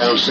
House.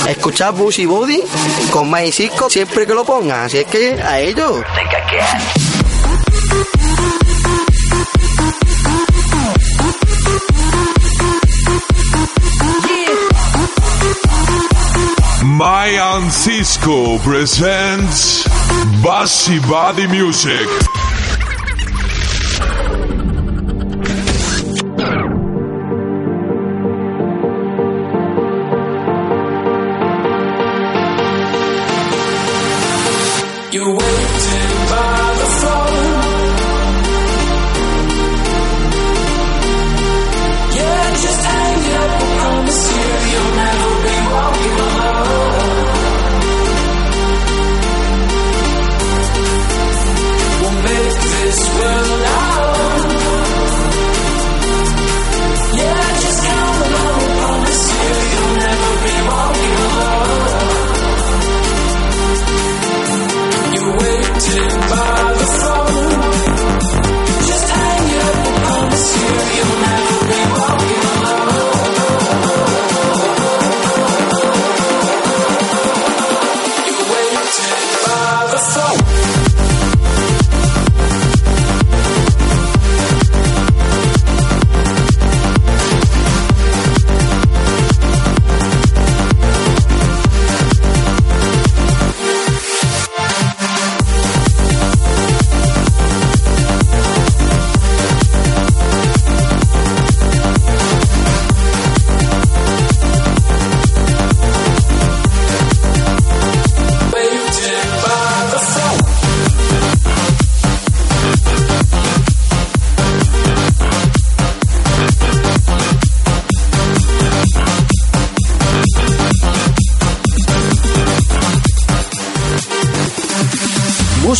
Escuchar Busy Body con Mayer Cisco siempre que lo pongan. Así es que a ellos. Mayan Cisco presents Bassy Body Music.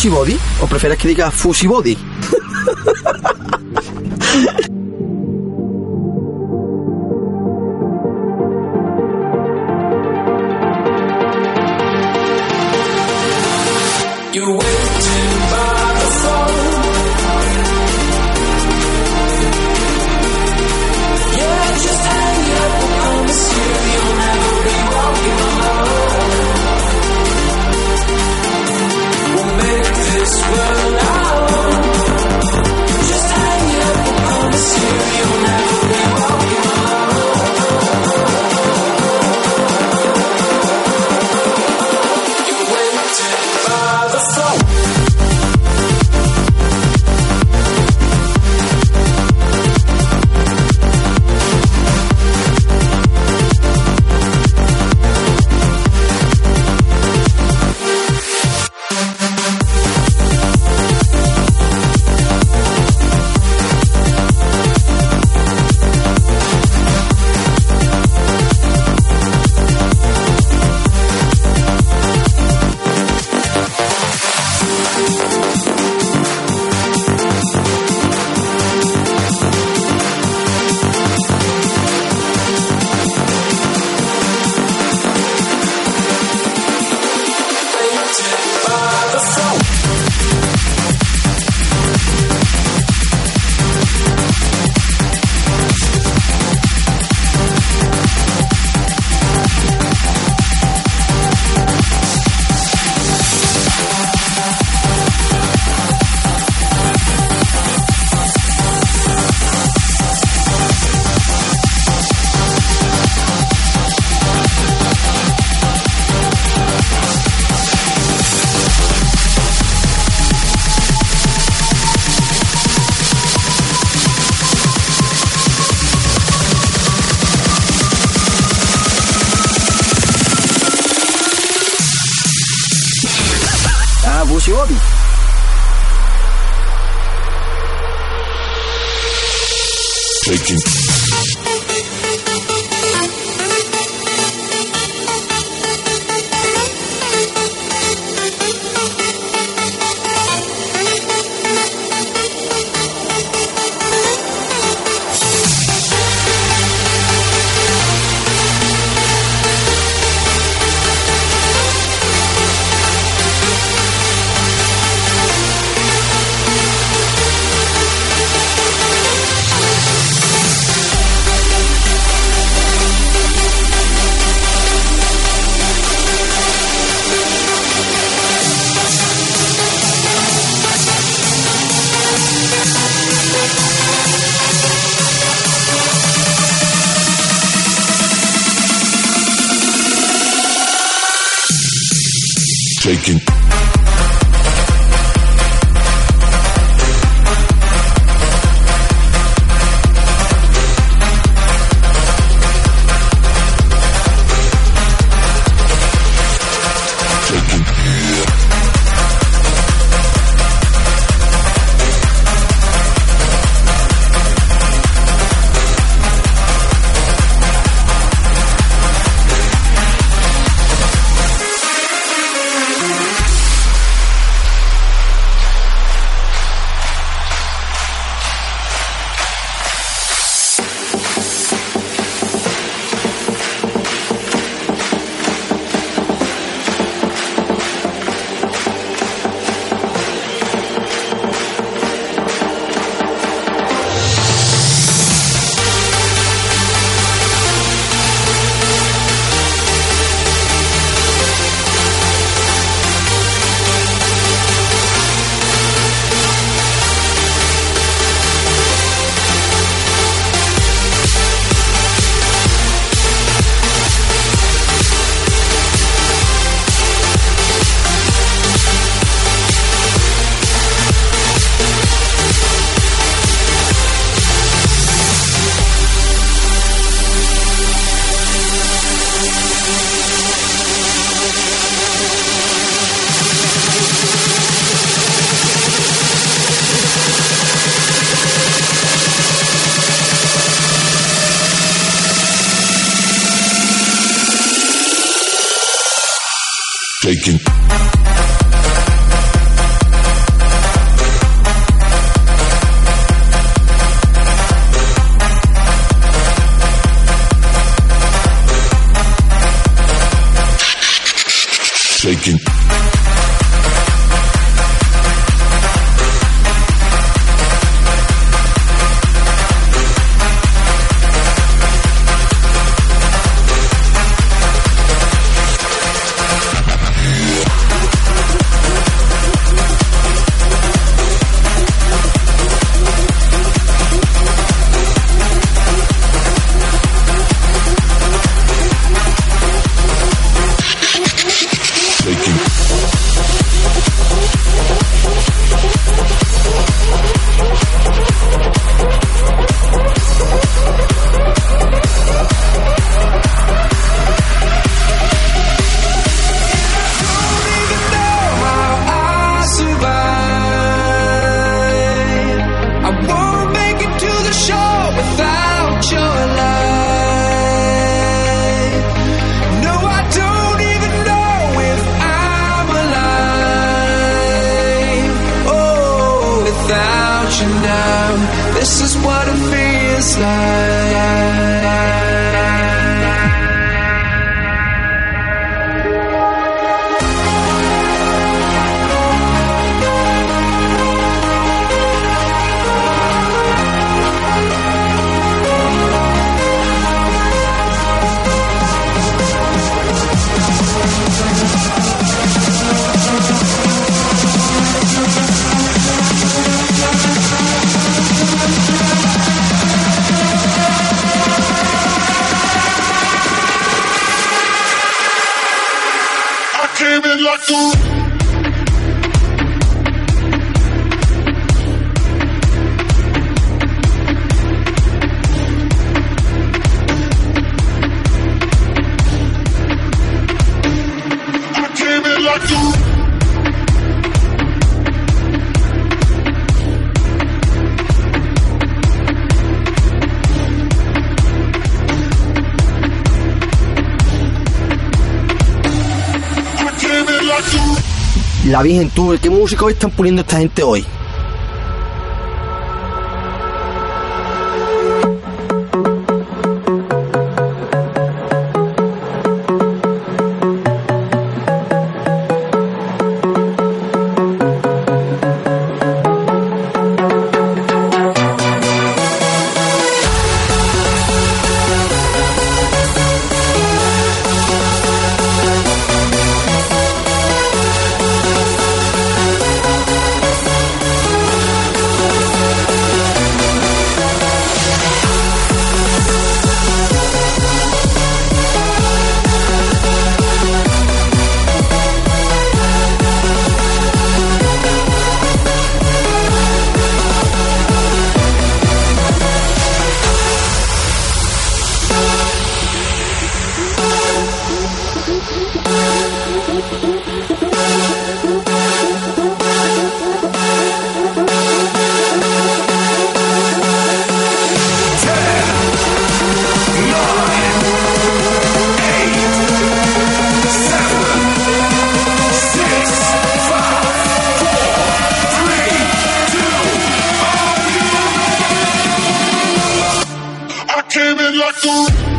Busy Body, o prefieres que diga Fusy Body. shaking. dreaming like you. La Virgen, tú, ¿qué músicos están poniendo esta gente hoy? Came in like a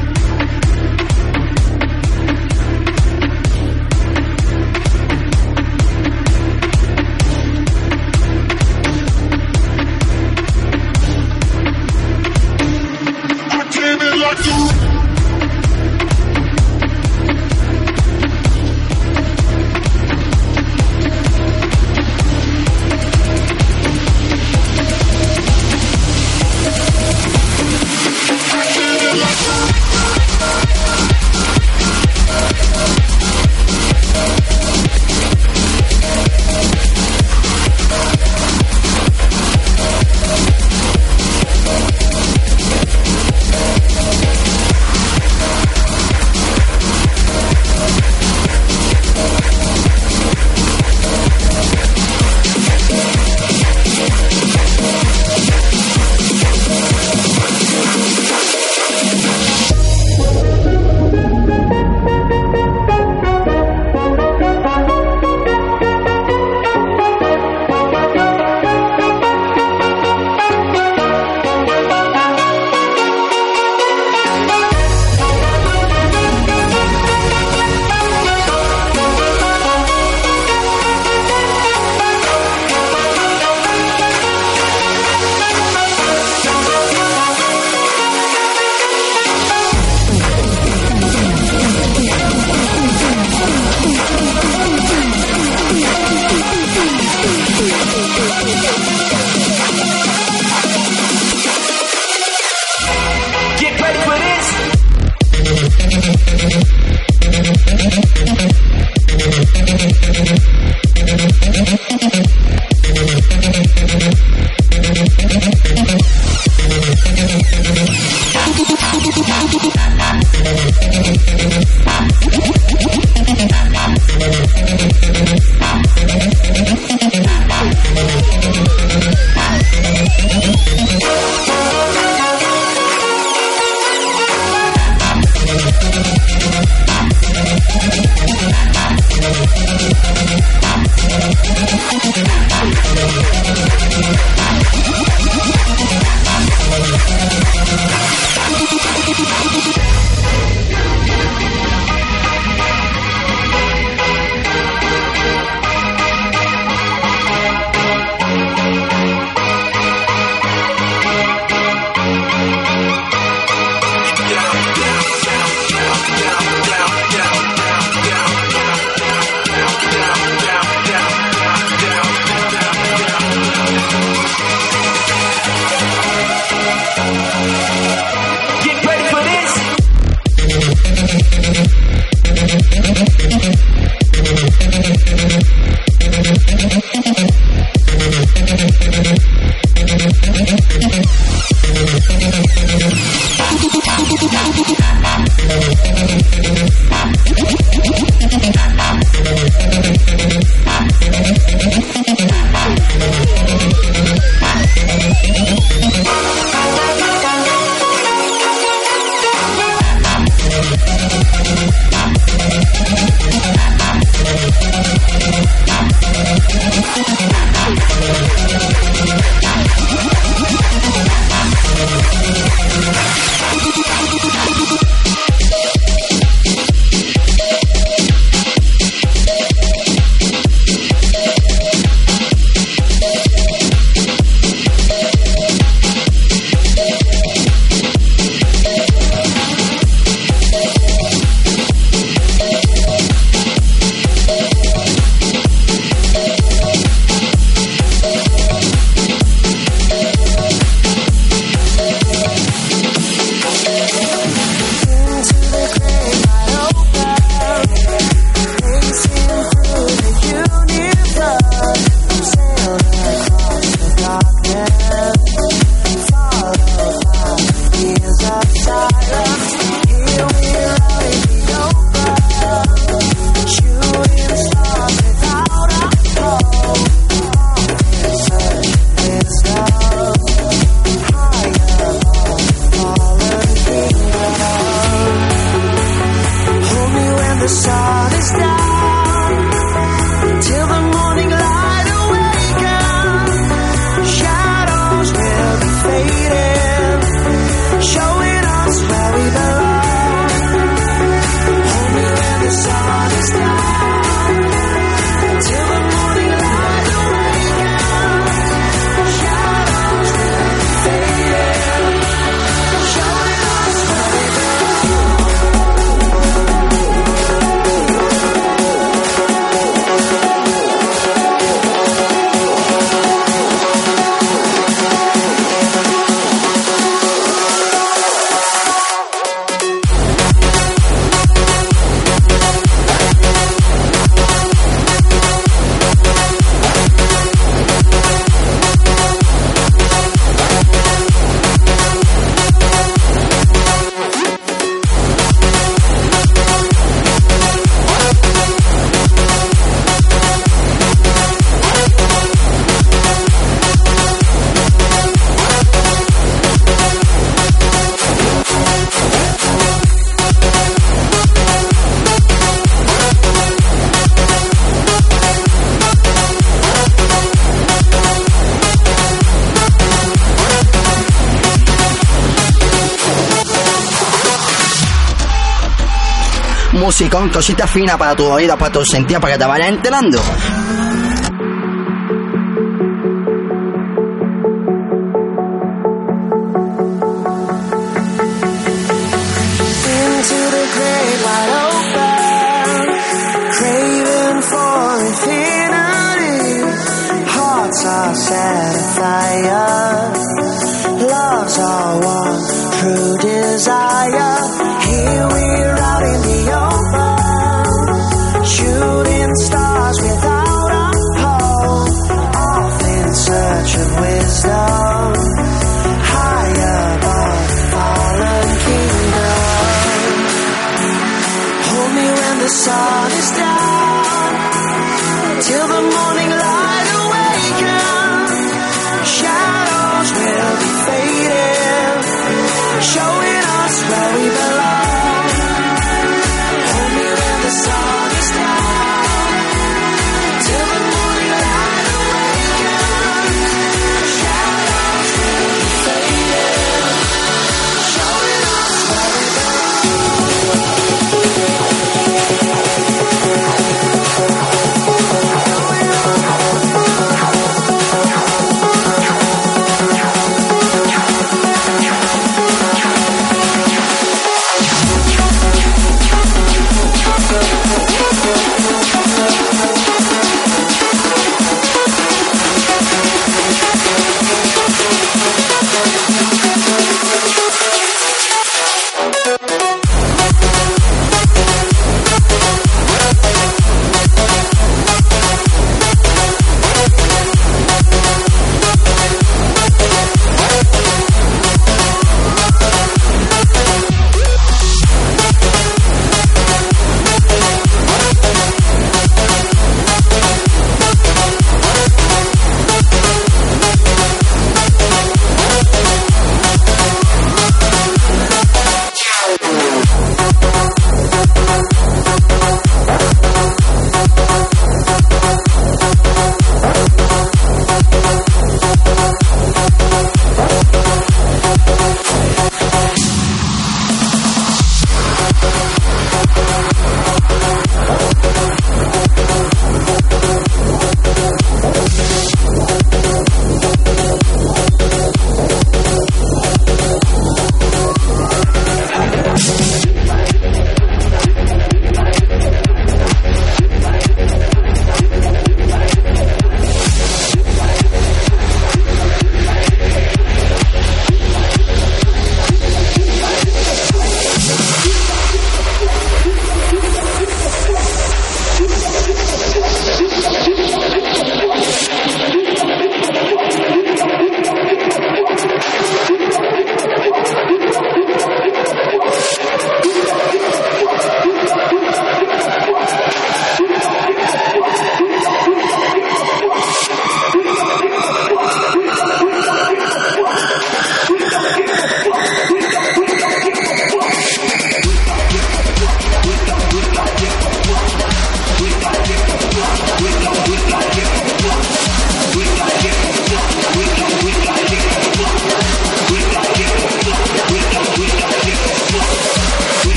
música, cositas finas para tu oído, para tu sentido, para que te vayas enterando.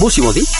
Khan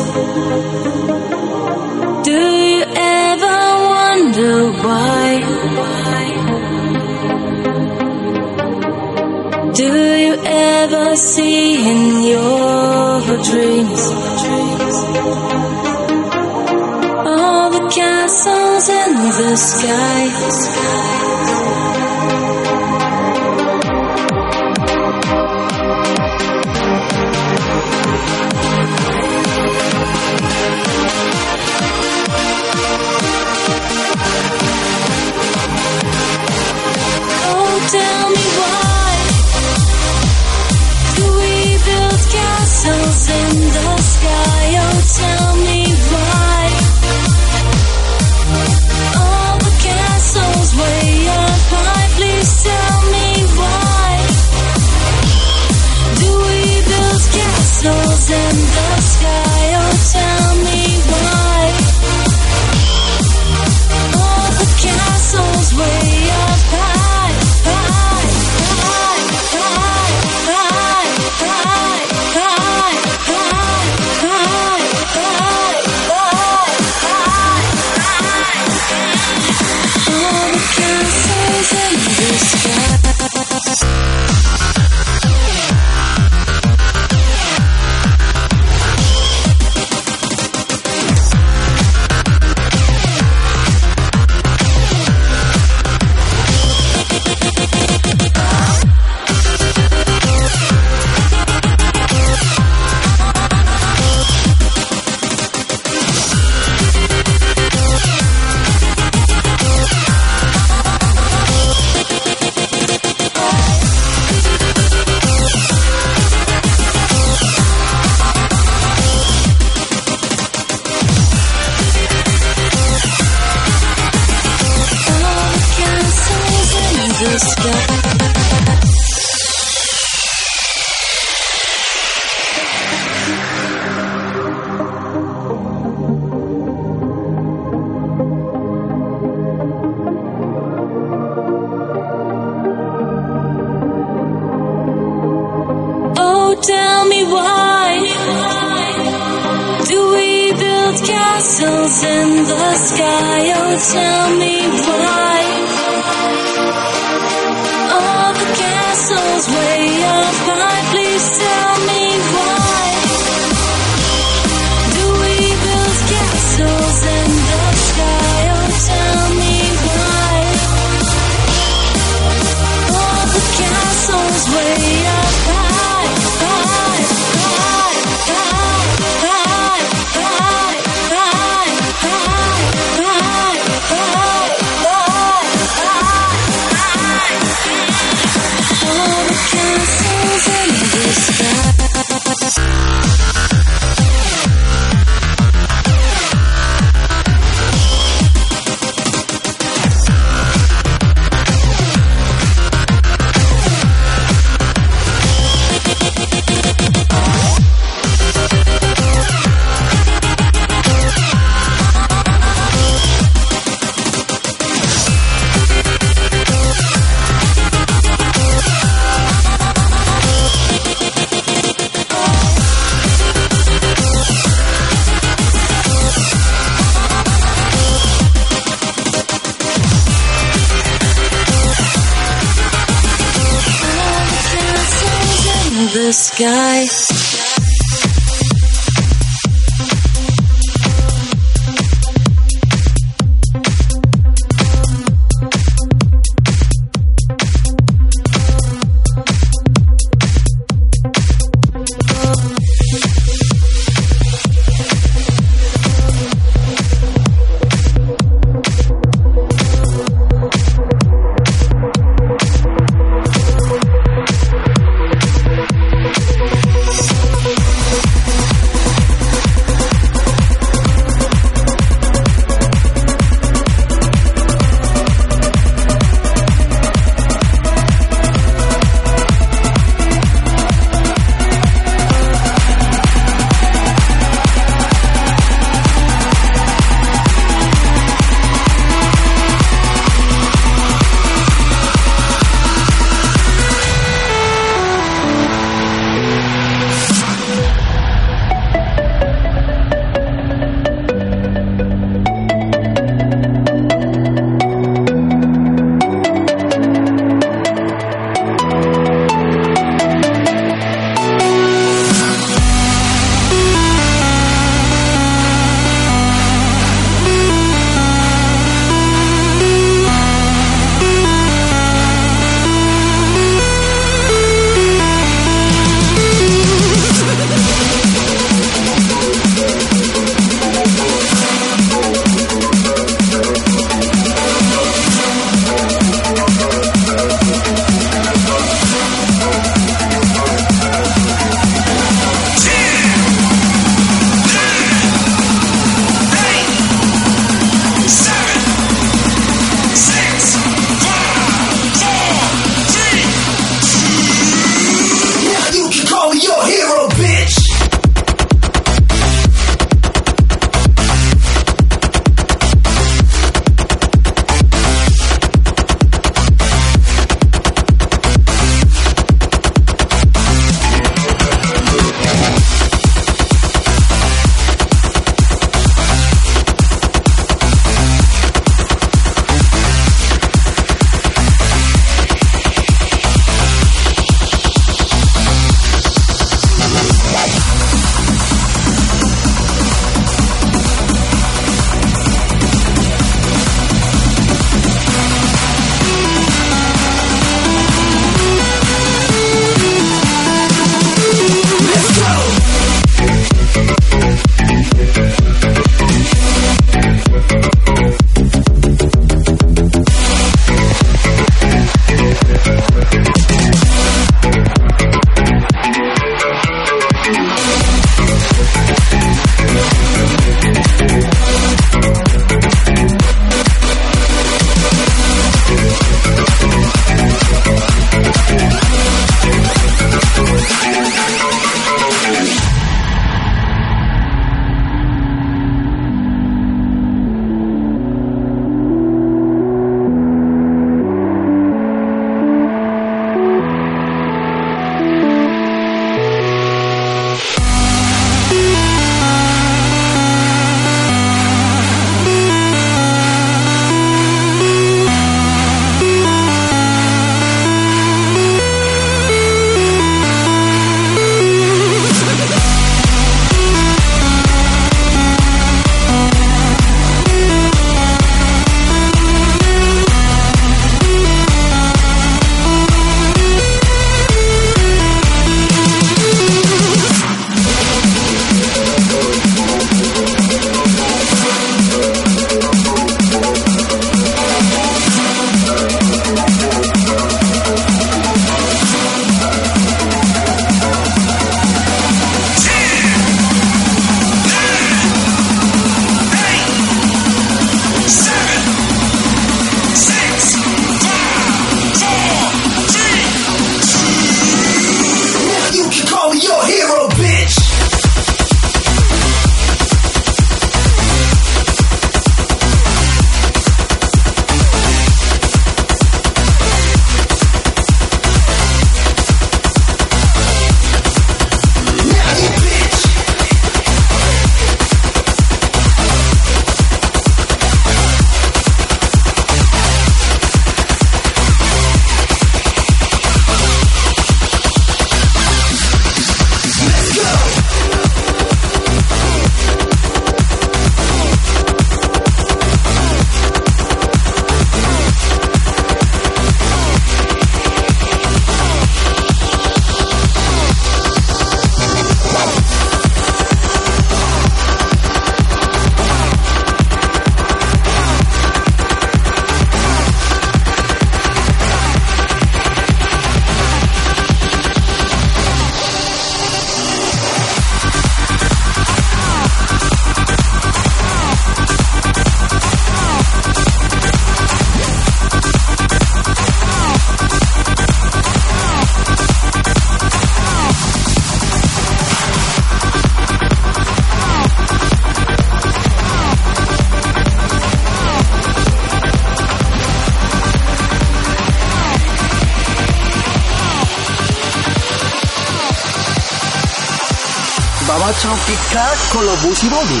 los Busy Body.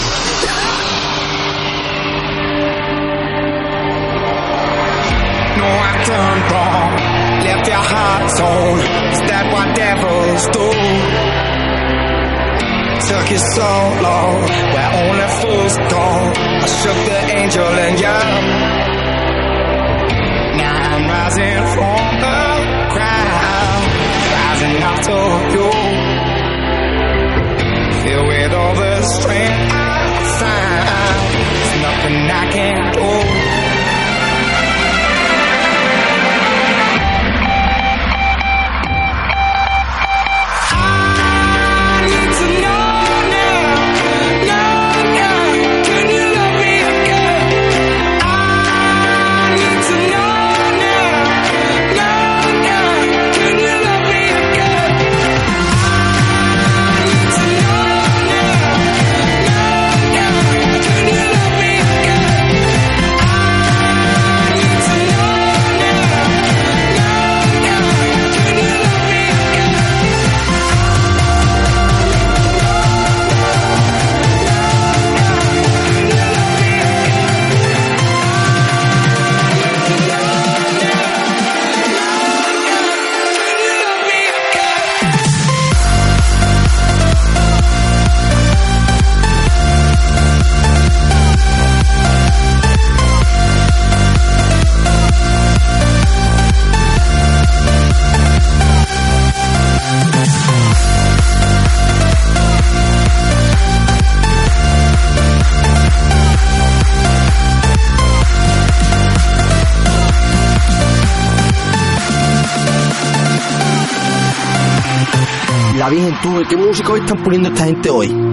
No, I done wrong. Left your heart torn. Is that what devils do? Took you so tú, ¿qué músicos están poniendo esta gente hoy?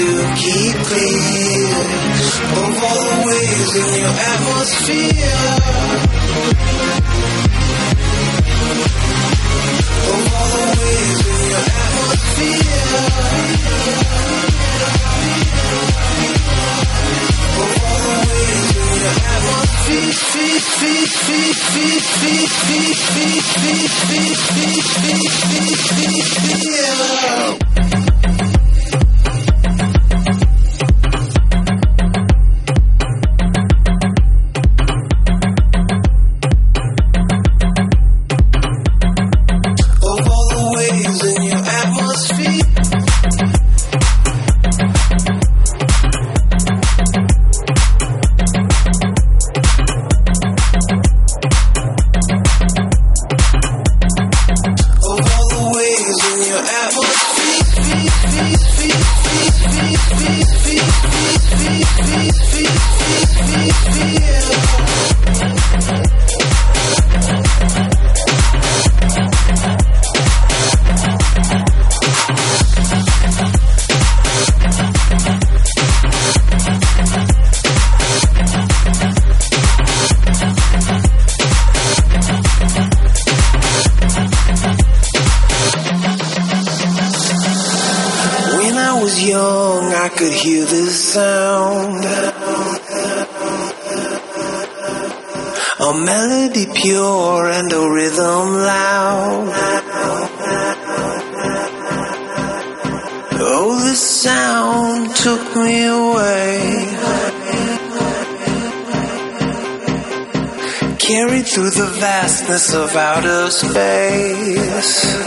to keep clear of all the ways in your atmosphere. Of all the ways in your atmosphere. Of all the ways in your atmosphere. of outer space.